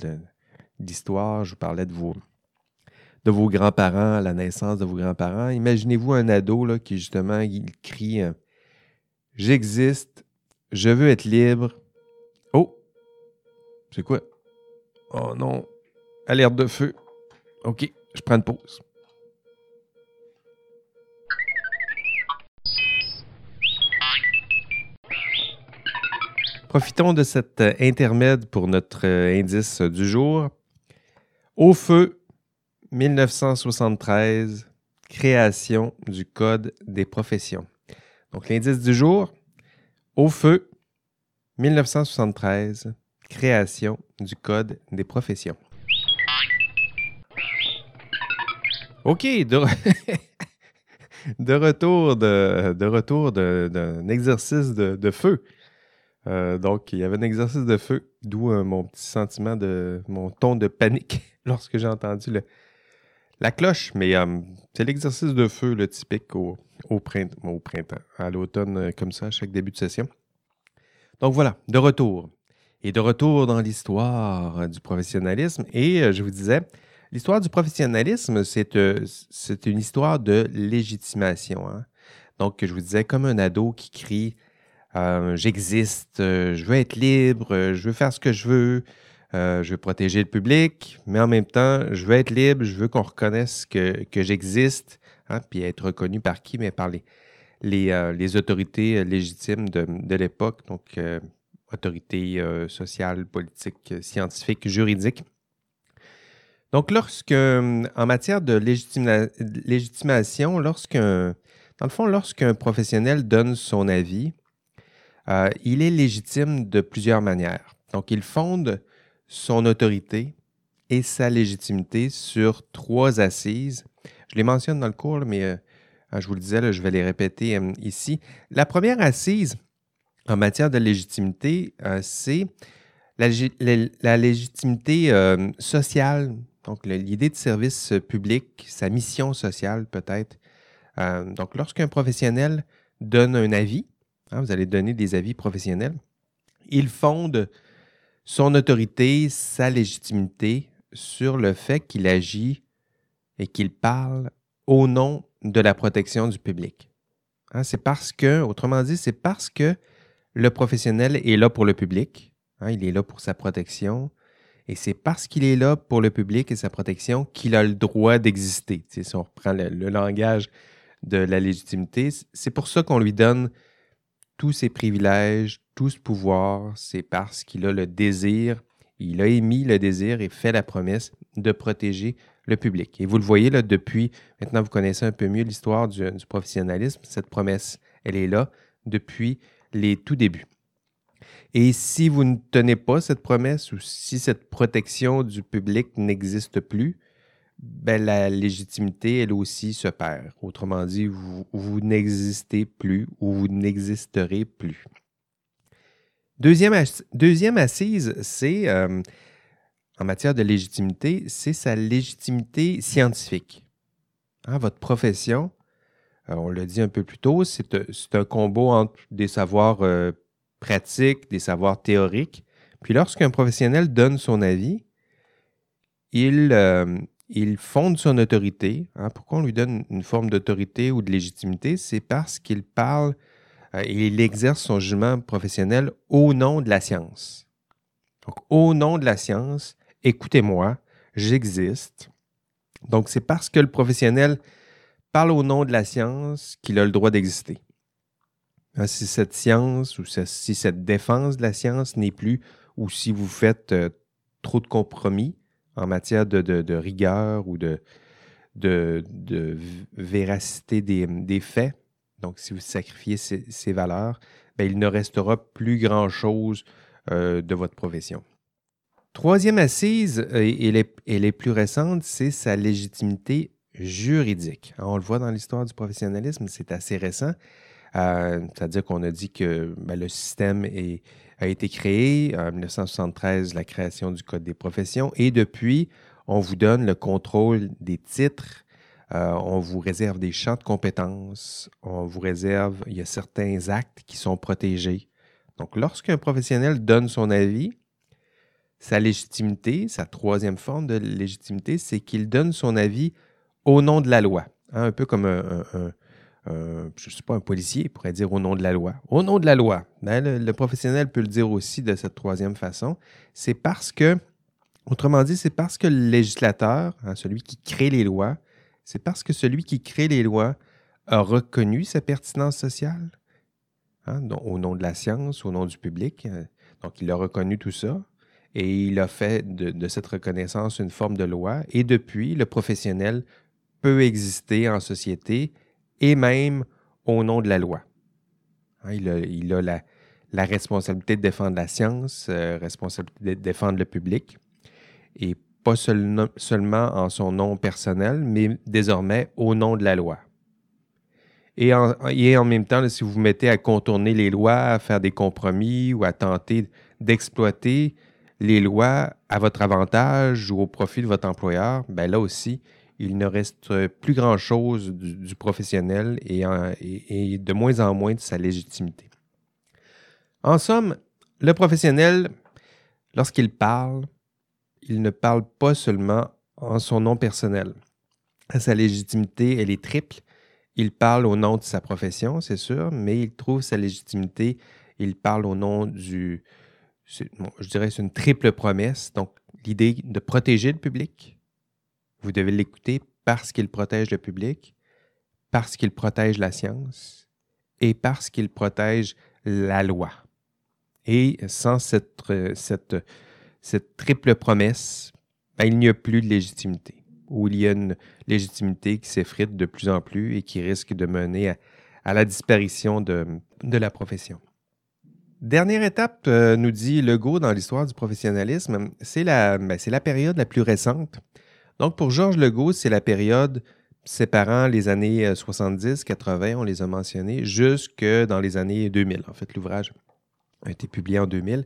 d'histoire, je vous parlais de vos, de vos grands-parents, la naissance de vos grands-parents. Imaginez-vous un ado qui, justement, il crie euh, J'existe, je veux être libre. Oh, c'est quoi? Oh non, alerte de feu. OK, je prends une pause. Profitons de cet euh, intermède pour notre euh, indice du jour. Au feu, 1973, création du Code des professions. Donc l'indice du jour, au feu, 1973, création du Code des professions. OK, de, retour de, de retour d'un exercice de feu. Euh, donc, il y avait un exercice de feu, d'où euh, mon petit sentiment de mon ton de panique lorsque j'ai entendu la cloche. Mais euh, c'est l'exercice de feu le typique au, printemps, au printemps, à l'automne, comme ça, à chaque début de session. Donc voilà, de retour. Et de retour dans l'histoire du professionnalisme. Et je vous disais, l'histoire du professionnalisme, c'est une histoire de légitimation. Hein. Donc, je vous disais, comme un ado qui crie euh, j'existe, euh, je veux être libre, euh, je veux faire ce que je veux, je veux protéger le public, mais en même temps, je veux être libre, je veux qu'on reconnaisse que, j'existe, hein, puis être reconnu par qui? Mais par les, les, autorités légitimes de, l'époque, donc autorités sociales, politiques, scientifiques, juridiques. Donc, lorsque, en matière de légitimation, lorsqu'un, dans le fond, lorsqu'un professionnel donne son avis, euh, il est légitime de plusieurs manières. Donc, il fonde son autorité et sa légitimité sur trois assises. Je les mentionne dans le cours, mais euh, je vous le disais, je vais les répéter euh, ici. La première assise en matière de légitimité, c'est la, légitimité sociale, Donc, l'idée de service public, sa mission sociale peut-être. Donc, lorsqu'un professionnel donne un avis, hein, vous allez donner des avis professionnels, il fonde son autorité, sa légitimité sur le fait qu'il agit et qu'il parle au nom de la protection du public. Hein, c'est parce que, autrement dit, c'est parce que le professionnel est là pour le public, hein, il est là pour sa protection, et c'est parce qu'il est là pour le public et sa protection qu'il a le droit d'exister. si on reprend le, langage de la légitimité, c'est pour ça qu'on lui donne tous ses privilèges, tout ce pouvoir, c'est parce qu'il a le désir, il a émis le désir et fait la promesse de protéger le public. Et vous le voyez là depuis, maintenant vous connaissez un peu mieux l'histoire du, professionnalisme, cette promesse, elle est là depuis les tout débuts. Et si vous ne tenez pas cette promesse ou si cette protection du public n'existe plus, ben, la légitimité, elle aussi, se perd. Autrement dit, vous, n'existez plus ou vous n'existerez plus. Deuxième, assise, c'est euh, en matière de légitimité, c'est sa légitimité scientifique. Hein, votre profession, euh, on l'a dit un peu plus tôt, c'est euh, un combo entre des savoirs pratiques, des savoirs théoriques. Puis lorsqu'un professionnel donne son avis, il, il fonde son autorité. Hein. Pourquoi on lui donne une forme d'autorité ou de légitimité? C'est parce qu'il parle et il exerce son jugement professionnel au nom de la science. Donc, au nom de la science, écoutez-moi, j'existe. Donc, c'est parce que le professionnel parle au nom de la science qu'il a le droit d'exister. Hein, si cette science ou si cette défense de la science n'est plus, ou si vous faites euh, trop de compromis en matière de, rigueur ou de, véracité des, faits, donc si vous sacrifiez ces, valeurs, ben, il ne restera plus grand-chose euh, de votre profession. Troisième assise, et elle est, plus récente, c'est sa légitimité juridique. On le voit dans l'histoire du professionnalisme, c'est assez récent. Euh, c'est-à-dire qu'on a dit que ben, le système a été créé en 1973, la création du Code des professions, et depuis, on vous donne le contrôle des titres, euh, on vous réserve des champs de compétences, on vous réserve, il y a certains actes qui sont protégés. Donc, lorsqu'un professionnel donne son avis, sa légitimité, sa troisième forme de légitimité, c'est qu'il donne son avis au nom de la loi. Hein, un peu comme un, je ne sais pas, un policier pourrait dire au nom de la loi. Au nom de la loi. Ben, le, professionnel peut le dire aussi de cette troisième façon. C'est parce que, autrement dit, c'est parce que le législateur, hein, celui qui crée les lois, c'est parce que celui qui crée les lois a reconnu sa pertinence sociale, hein, au nom de la science, au nom du public. Euh, donc, il a reconnu tout ça et il a fait de, cette reconnaissance une forme de loi. Et depuis, le professionnel peut exister en société et même au nom de la loi. Hein, il a, la, responsabilité de défendre la science, euh, responsabilité de défendre le public, et pas seulement en son nom personnel, mais désormais au nom de la loi. Et en, et en même temps, si vous vous mettez à contourner les lois, à faire des compromis ou à tenter d'exploiter les lois à votre avantage ou au profit de votre employeur, ben là aussi, il ne reste plus grand-chose du, professionnel et, de moins en moins de sa légitimité. En somme, le professionnel, lorsqu'il parle, il ne parle pas seulement en son nom personnel. Sa légitimité, elle est triple. Il parle au nom de sa profession, c'est sûr, mais il trouve sa légitimité, il parle au nom du, je dirais, c'est une triple promesse. Donc, l'idée de protéger le public. Vous devez l'écouter parce qu'il protège le public, parce qu'il protège la science et parce qu'il protège la loi. Et sans cette, cette triple promesse, ben, il n'y a plus de légitimité, ou il y a une légitimité qui s'effrite de plus en plus et qui risque de mener à, la disparition de, la profession. Dernière étape, euh, nous dit Legault dans l'histoire du professionnalisme, c'est la, ben, la période la plus récente. Donc, pour Georges Legault, c'est la période séparant les années 70, 80, on les a mentionnés, jusque dans les années 2000. En fait, l'ouvrage a été publié en 2000.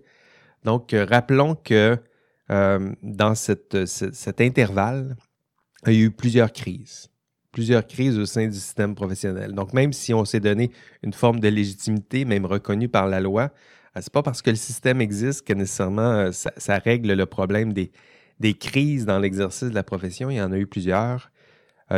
Donc, euh, rappelons que dans cet intervalle, il y a eu plusieurs crises. Plusieurs crises au sein du système professionnel. Donc, même si on s'est donné une forme de légitimité, même reconnue par la loi, ce n'est pas parce que le système existe que nécessairement ça, règle le problème des, des crises dans l'exercice de la profession. Il y en a eu plusieurs.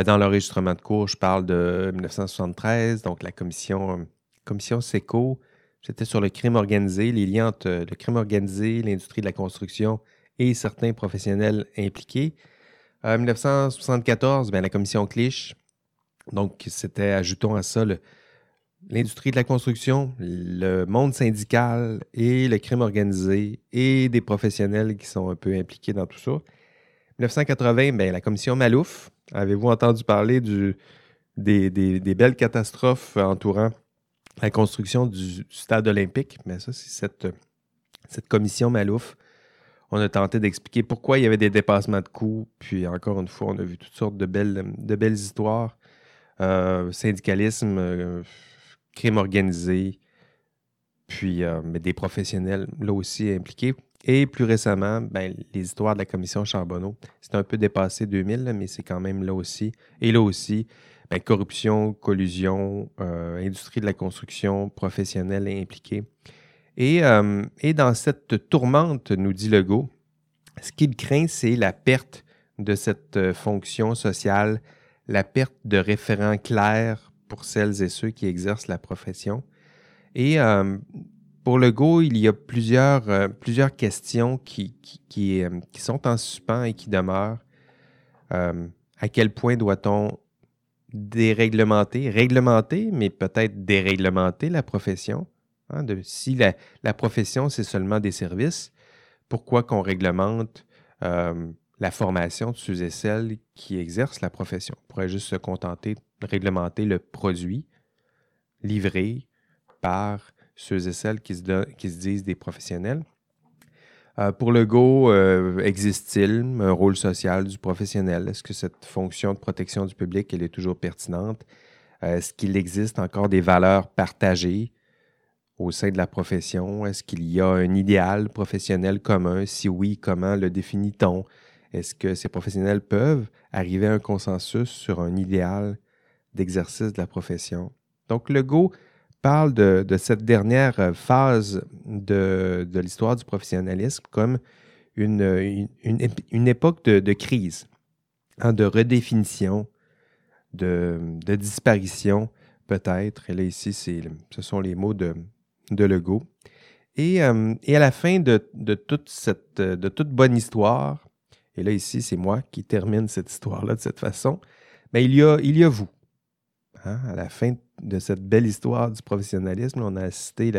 dans l'enregistrement de cours, je parle de 1973, donc la commission, commission SECO, c'était sur le crime organisé, les liens entre le crime organisé, l'industrie de la construction et certains professionnels impliqués. En 1974, bien, la commission Clich, donc c'était, ajoutons à ça, l'industrie de la construction, le monde syndical et le crime organisé et des professionnels qui sont un peu impliqués dans tout ça. 1980, bien, la commission Malouf. Avez-vous entendu parler du, des, belles catastrophes entourant la construction du, stade olympique? Mais ça, c'est cette, cette commission Malouf on a tenté d'expliquer pourquoi il y avait des dépassements de coûts. Puis encore une fois, on a vu toutes sortes de belles, de belles histoires. Euh, syndicalisme, euh, crime organisé, puis euh, des professionnels là aussi impliqués. Et plus récemment, ben, les histoires de la commission Charbonneau. C'est un peu dépassé 2000, mais c'est quand même là aussi. Et là aussi, ben, corruption, collusion, industrie de la construction, professionnels impliqués. Euh, et, dans cette tourmente, nous dit Legault, ce qu'il craint, c'est la perte de cette euh, fonction sociale, la perte de référents clairs pour celles et ceux qui exercent la profession. Et euh, pour Legault, il y a plusieurs, plusieurs questions qui, qui, sont en suspens et qui demeurent. à quel point doit-on déréglementer, réglementer, mais peut-être déréglementer la profession? Hein, si la, profession, c'est seulement des services, pourquoi qu'on réglemente euh, la formation de ceux et celles qui exercent la profession? On pourrait juste se contenter réglementer le produit livré par ceux et celles qui se, qui se disent des professionnels. Euh, pour le Go, euh, existe-t-il un rôle social du professionnel? Est-ce que cette fonction de protection du public, est toujours pertinente? Est-ce qu'il existe encore des valeurs partagées au sein de la profession? Est-ce qu'il y a un idéal professionnel commun? Si oui, comment le définit-on? Est-ce que ces professionnels peuvent arriver à un consensus sur un idéal d'exercice de la profession? Donc, Legault parle de, cette dernière phase de, l'histoire du professionnalisme comme une, une, époque de, crise, hein, de redéfinition, de, disparition peut-être. Et là, ici, ce sont les mots de, de Legault. Et, euh, et, à la fin de, toute cette, de toute bonne histoire, et là ici c'est moi qui termine cette histoire-là de cette façon, mais il, y a, il y a vous. Hein. À la fin de cette belle histoire du professionnalisme, on a assisté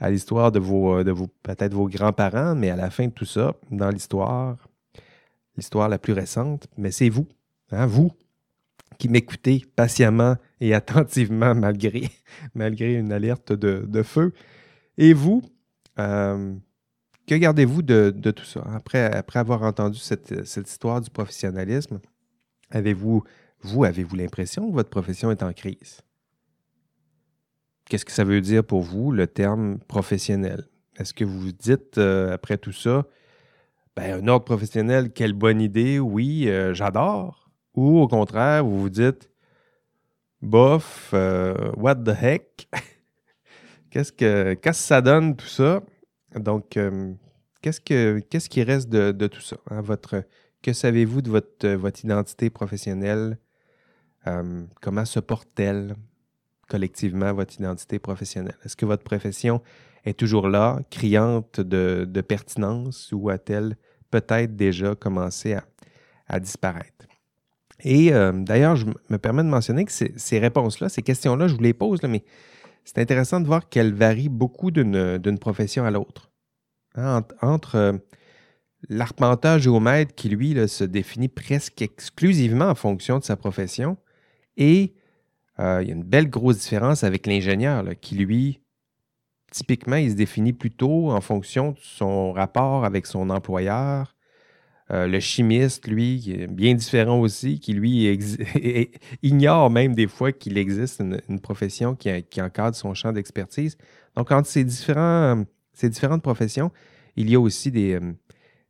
à l'histoire de vos, de vos peut-être vos grands-parents, mais à la fin de tout ça, dans l'histoire, l'histoire la plus récente, mais c'est vous, hein, vous, qui m'écoutez patiemment et attentivement malgré, une alerte de, feu. Et vous, euh, que gardez-vous de, tout ça? Après, après avoir entendu cette, histoire du professionnalisme, avez-vous, vous, avez-vous l'impression que votre profession est en crise? Qu'est-ce que ça veut dire pour vous, le terme professionnel? Est-ce que vous vous dites, euh, après tout ça, ben, un ordre professionnel, quelle bonne idée, oui, euh, j'adore, ou au contraire, vous vous dites, bof, euh, what the heck? qu'est-ce, que, ça donne tout ça? Donc, qu'est-ce, que, qu'est-ce qui reste de, tout ça? Hein? Votre, que savez-vous de votre identité professionnelle? Euh, comment se porte-t-elle collectivement, votre identité professionnelle? Est-ce que votre profession est toujours là, criante de, pertinence, ou a-t-elle peut-être déjà commencé à disparaître? Et euh, d'ailleurs, je me permets de mentionner que ces, réponses-là, ces questions-là, je vous les pose, mais c'est intéressant de voir qu'elles varient beaucoup d'une profession à l'autre. Hein, entre, euh, l'arpenteur géomètre qui, lui, se définit presque exclusivement en fonction de sa profession, et euh, il y a une belle grosse différence avec l'ingénieur qui, lui, typiquement, il se définit plutôt en fonction de son rapport avec son employeur, euh, le chimiste, lui, qui est bien différent aussi, qui lui ignore même des fois qu'il existe une, profession qui, encadre son champ d'expertise. Donc, entre ces, différentes professions, il y a aussi des, euh,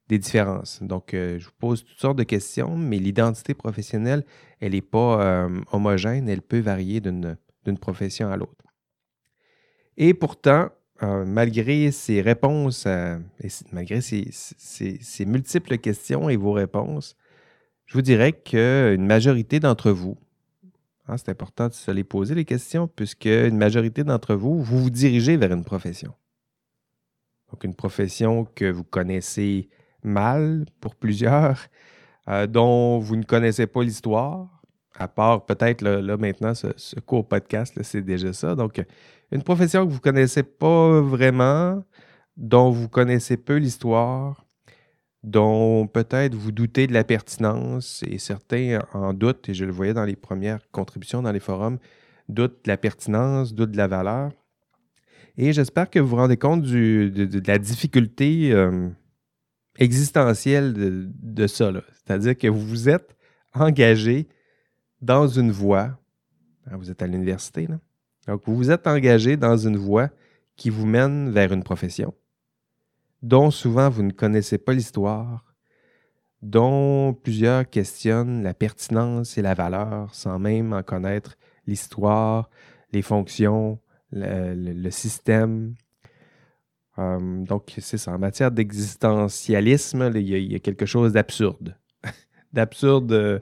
des différences. Donc, je vous pose toutes sortes de questions, mais l'identité professionnelle, elle n'est pas homogène, elle peut varier d'une profession à l'autre. Et pourtant, malgré ces réponses, malgré ces, multiples questions et vos réponses, je vous dirais qu'une majorité d'entre vous, hein, c'est important de se les poser les questions, puisque une majorité d'entre vous, vous vous dirigez vers une profession. Donc une profession que vous connaissez mal pour plusieurs, euh, dont vous ne connaissez pas l'histoire, à part peut-être là, maintenant ce, court podcast, c'est déjà ça. Donc une profession que vous ne connaissez pas vraiment, dont vous connaissez peu l'histoire, dont peut-être vous doutez de la pertinence et certains en doutent, et je le voyais dans les premières contributions dans les forums, doutent de la pertinence, doutent de la valeur. Et j'espère que vous vous rendez compte de, la difficulté euh, existentielle de, ça. C'est-à-dire que vous vous êtes engagé dans une voie. Hein, vous êtes à l'université, donc vous vous êtes engagé dans une voie qui vous mène vers une profession dont souvent vous ne connaissez pas l'histoire, dont plusieurs questionnent la pertinence et la valeur sans même en connaître l'histoire, les fonctions, le, système. Euh, donc, c'est ça. En matière d'existentialisme, il, y a quelque chose d'absurde. d'absurde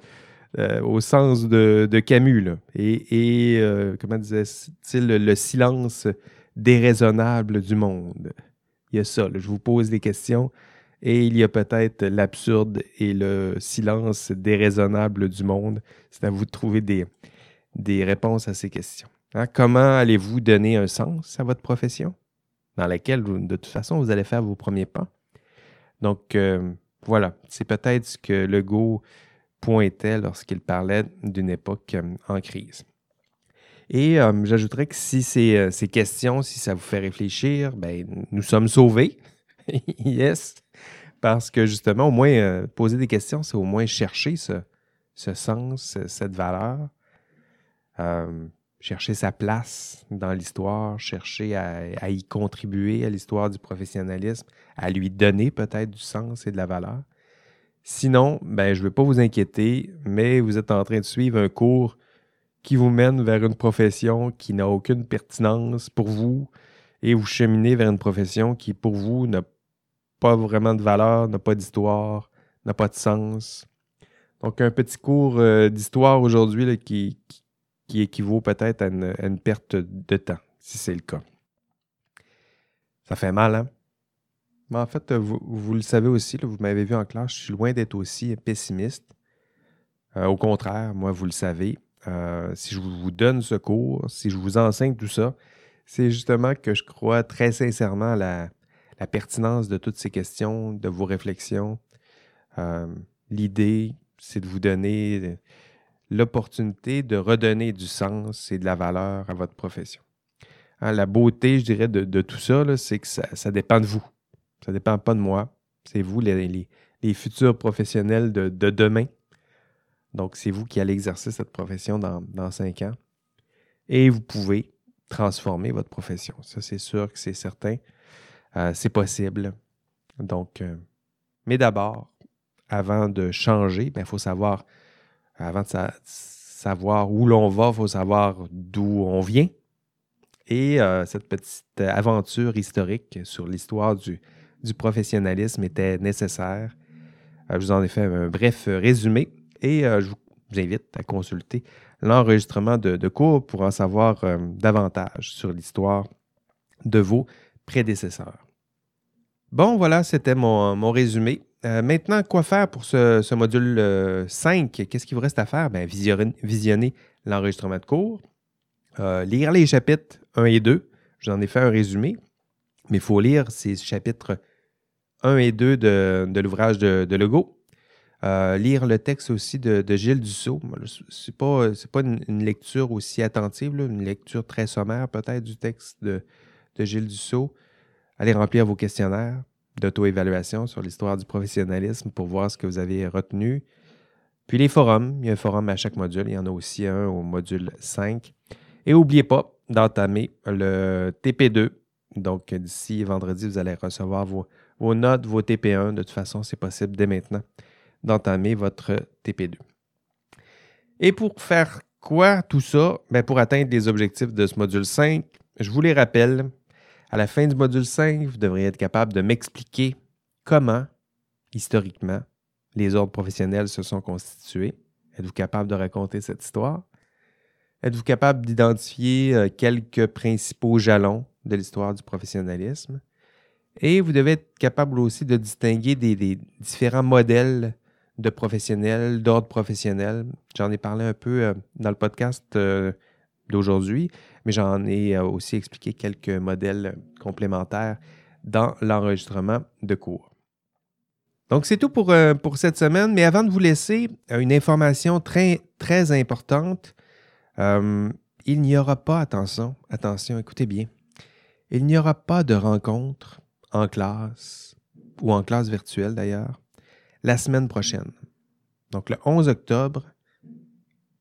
euh, euh, au sens de, Camus. Et, comment disait-il, le silence déraisonnable du monde il y a ça. je vous pose des questions et il y a peut-être l'absurde et le silence déraisonnable du monde. C'est à vous de trouver des, des réponses à ces questions. Hein, comment allez-vous donner un sens à votre profession? Dans laquelle, de toute façon, vous allez faire vos premiers pas? Donc, euh, voilà, c'est peut-être ce que Legault pointait lorsqu'il parlait d'une époque euh, en crise. Et euh, j'ajouterais que si euh, ces, questions, si ça vous fait réfléchir, ben, nous sommes sauvés. yes. Parce que justement, au moins, poser des questions, c'est au moins chercher ce, sens, cette valeur, chercher sa place dans l'histoire, chercher à, y contribuer à l'histoire du professionnalisme, à lui donner peut-être du sens et de la valeur. Sinon, ben, je ne veux pas vous inquiéter, mais vous êtes en train de suivre un cours qui vous mène vers une profession qui n'a aucune pertinence pour vous et vous cheminez vers une profession qui, pour vous, n'a pas vraiment de valeur, n'a pas d'histoire, n'a pas de sens. Donc, un petit cours euh, d'histoire aujourd'hui qui, qui, équivaut peut-être à, une, perte de temps, si c'est le cas. Ça fait mal, hein? Mais en fait, vous, le savez aussi, vous m'avez vu en classe, je suis loin d'être aussi pessimiste. Euh, au contraire, moi, vous le savez, euh, si je vous donne ce cours, si je vous enseigne tout ça, c'est justement que je crois très sincèrement la, la pertinence de toutes ces questions, de vos réflexions. Euh, l'idée, c'est de vous donner l'opportunité de redonner du sens et de la valeur à votre profession. Hein, la beauté, je dirais, de, tout ça, c'est que ça, dépend de vous. Ça ne dépend pas de moi. C'est vous, les, futurs professionnels de, de demain. Donc, c'est vous qui allez exercer cette profession dans, cinq ans. Et vous pouvez transformer votre profession. Ça, c'est sûr que c'est certain. Euh, c'est possible. Donc, euh, mais d'abord, avant de changer, il ben, faut savoir, avant de savoir où l'on va, il faut savoir d'où on vient. Et euh, cette petite aventure historique sur l'histoire du, du, professionnalisme était nécessaire. je vous en ai fait un bref résumé. Et euh, je vous invite à consulter l'enregistrement de, cours pour en savoir euh, davantage sur l'histoire de vos prédécesseurs. Bon, voilà, c'était mon, résumé. Euh, maintenant, quoi faire pour ce, module 5? Qu'est-ce qu'il vous reste à faire? Bien, visionner, l'enregistrement de cours, lire les chapitres 1 et 2. J'en ai fait un résumé, mais il faut lire ces chapitres 1 et 2 de, l'ouvrage de, de Legault. Euh, lire le texte aussi de, Gilles Dussault. Ce n'est pas, pas une, lecture aussi attentive, une lecture très sommaire peut-être du texte de, Gilles Dussault. Allez remplir vos questionnaires d'auto-évaluation sur l'histoire du professionnalisme pour voir ce que vous avez retenu. Puis les forums, il y a un forum à chaque module, il y en a aussi un au module 5. Et n'oubliez pas d'entamer le TP2. Donc d'ici vendredi, vous allez recevoir vos, vos notes, vos TP1. De toute façon, c'est possible dès maintenant d'entamer votre TP2. Et pour faire quoi tout ça? Ben, pour atteindre les objectifs de ce module 5, je vous les rappelle. À la fin du module 5, vous devriez être capable de m'expliquer comment, historiquement, les ordres professionnels se sont constitués. Êtes-vous capable de raconter cette histoire? Êtes-vous capable d'identifier euh, quelques principaux jalons de l'histoire du professionnalisme? Et vous devez être capable aussi de distinguer des, différents modèles de professionnels, d'ordre professionnel. J'en ai parlé un peu euh, dans le podcast euh, d'aujourd'hui, mais j'en ai aussi expliqué quelques modèles complémentaires dans l'enregistrement de cours. Donc, c'est tout pour, euh, pour, cette semaine. Mais avant de vous laisser, euh, une information très, très importante. Euh, il n'y aura pas, attention, attention, écoutez bien, il n'y aura pas de rencontre en classe ou en classe virtuelle d'ailleurs la semaine prochaine. Donc, le 11 octobre,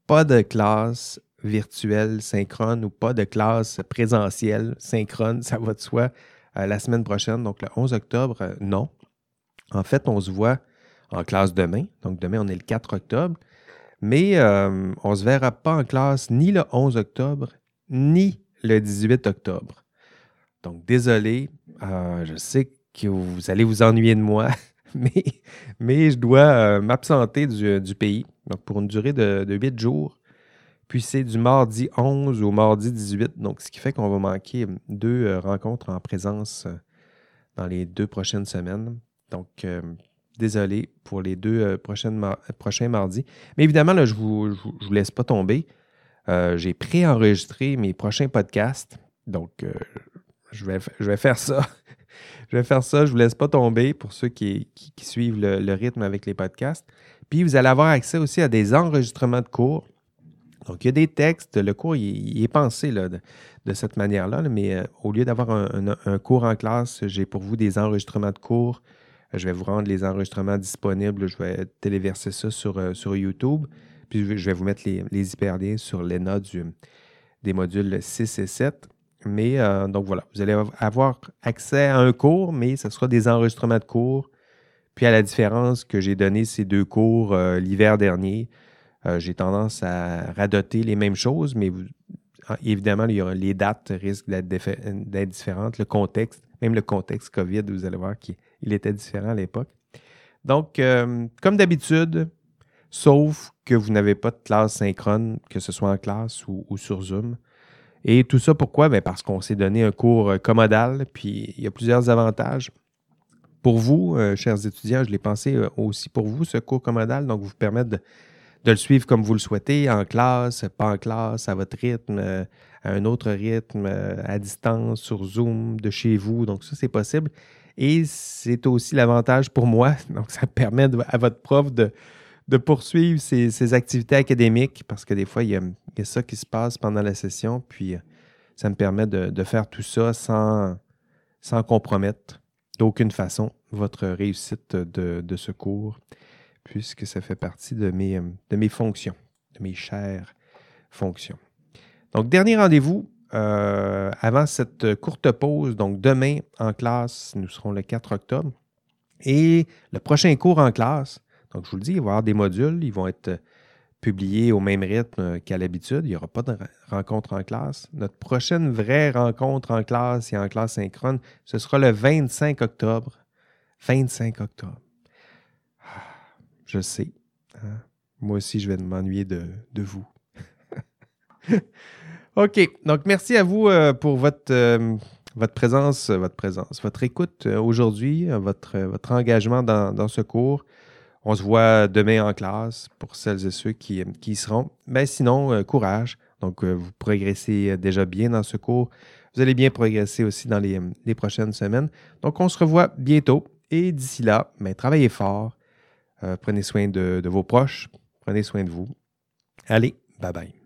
pas de classe virtuelle synchrone ou pas de classe présentielle synchrone, ça va de soi, la semaine prochaine. Donc, le 11 octobre, non. En fait, on se voit en classe demain. Donc, demain, on est le 4 octobre. Mais euh, on ne se verra pas en classe ni le 11 octobre, ni le 18 octobre. Donc, désolé, euh, je sais que vous allez vous ennuyer de moi, mais, je dois euh, m'absenter du, pays. Donc, pour une durée de, de 8 jours. Puis c'est du mardi 11 au mardi 18. Donc, ce qui fait qu'on va manquer deux rencontres en présence dans les deux prochaines semaines. Donc, euh, désolé pour les deux euh, prochains mardis. Mais évidemment, là, je ne vous, laisse pas tomber. Euh, j'ai préenregistré mes prochains podcasts. Donc, je, vais, faire ça. je vais faire ça. Je ne vous laisse pas tomber pour ceux qui, suivent le, rythme avec les podcasts. Puis, vous allez avoir accès aussi à des enregistrements de cours. Donc, il y a des textes. Le cours, il, est pensé de, cette manière-là. mais au lieu d'avoir un, cours en classe, j'ai pour vous des enregistrements de cours je vais vous rendre les enregistrements disponibles. Je vais téléverser ça sur, euh, YouTube. Puis je vais vous mettre les, les hyperliens sur les notes des modules 6 et 7. Mais euh, donc voilà, vous allez avoir accès à un cours, mais ce sera des enregistrements de cours. Puis à la différence que j'ai donné ces deux cours euh, l'hiver dernier, j'ai tendance à radoter les mêmes choses, mais évidemment, les dates risquent d'être différentes, le contexte, même le contexte COVID, vous allez voir qu'il il était différent à l'époque. Donc, euh, comme d'habitude, sauf que vous n'avez pas de classe synchrone, que ce soit en classe ou, sur Zoom. Et tout ça, pourquoi? Bien parce qu'on s'est donné un cours euh, commodal, puis il y a plusieurs avantages. Pour vous, euh, chers étudiants, je l'ai pensé aussi pour vous, ce cours commodal, donc vous permettre de, de, le suivre comme vous le souhaitez, en classe, pas en classe, à votre rythme, à un autre rythme, à distance, sur Zoom, de chez vous. Donc ça, c'est possible. Et c'est aussi l'avantage pour moi. Donc, ça permet à votre prof de, poursuivre ses, activités académiques parce que des fois, il y, a, ça qui se passe pendant la session. Puis, euh, ça me permet de, faire tout ça sans, sans compromettre d'aucune façon votre réussite de, ce cours, puisque ça fait partie de mes, de mes fonctions, de mes chères fonctions. Donc, dernier rendez-vous euh, avant cette courte pause, donc demain en classe, nous serons le 4 octobre. Et le prochain cours en classe, donc je vous le dis, il va y avoir des modules, ils vont être publiés au même rythme qu'à l'habitude. Il n'y aura pas de rencontre en classe. Notre prochaine vraie rencontre en classe et en classe synchrone, ce sera le 25 octobre. 25 octobre. Ah, je sais. Hein. Moi aussi, je vais m'ennuyer de, vous. OK. Donc, merci à vous euh, pour votre, euh, votre présence, euh, votre présence, votre écoute aujourd'hui, votre engagement dans, ce cours. On se voit demain en classe pour celles et ceux qui, y seront. Mais sinon, courage. Donc, vous progressez déjà bien dans ce cours. Vous allez bien progresser aussi dans les, prochaines semaines. Donc, on se revoit bientôt. Et d'ici là, ben, travaillez fort. prenez soin de, de vos proches. Prenez soin de vous. Allez, bye bye.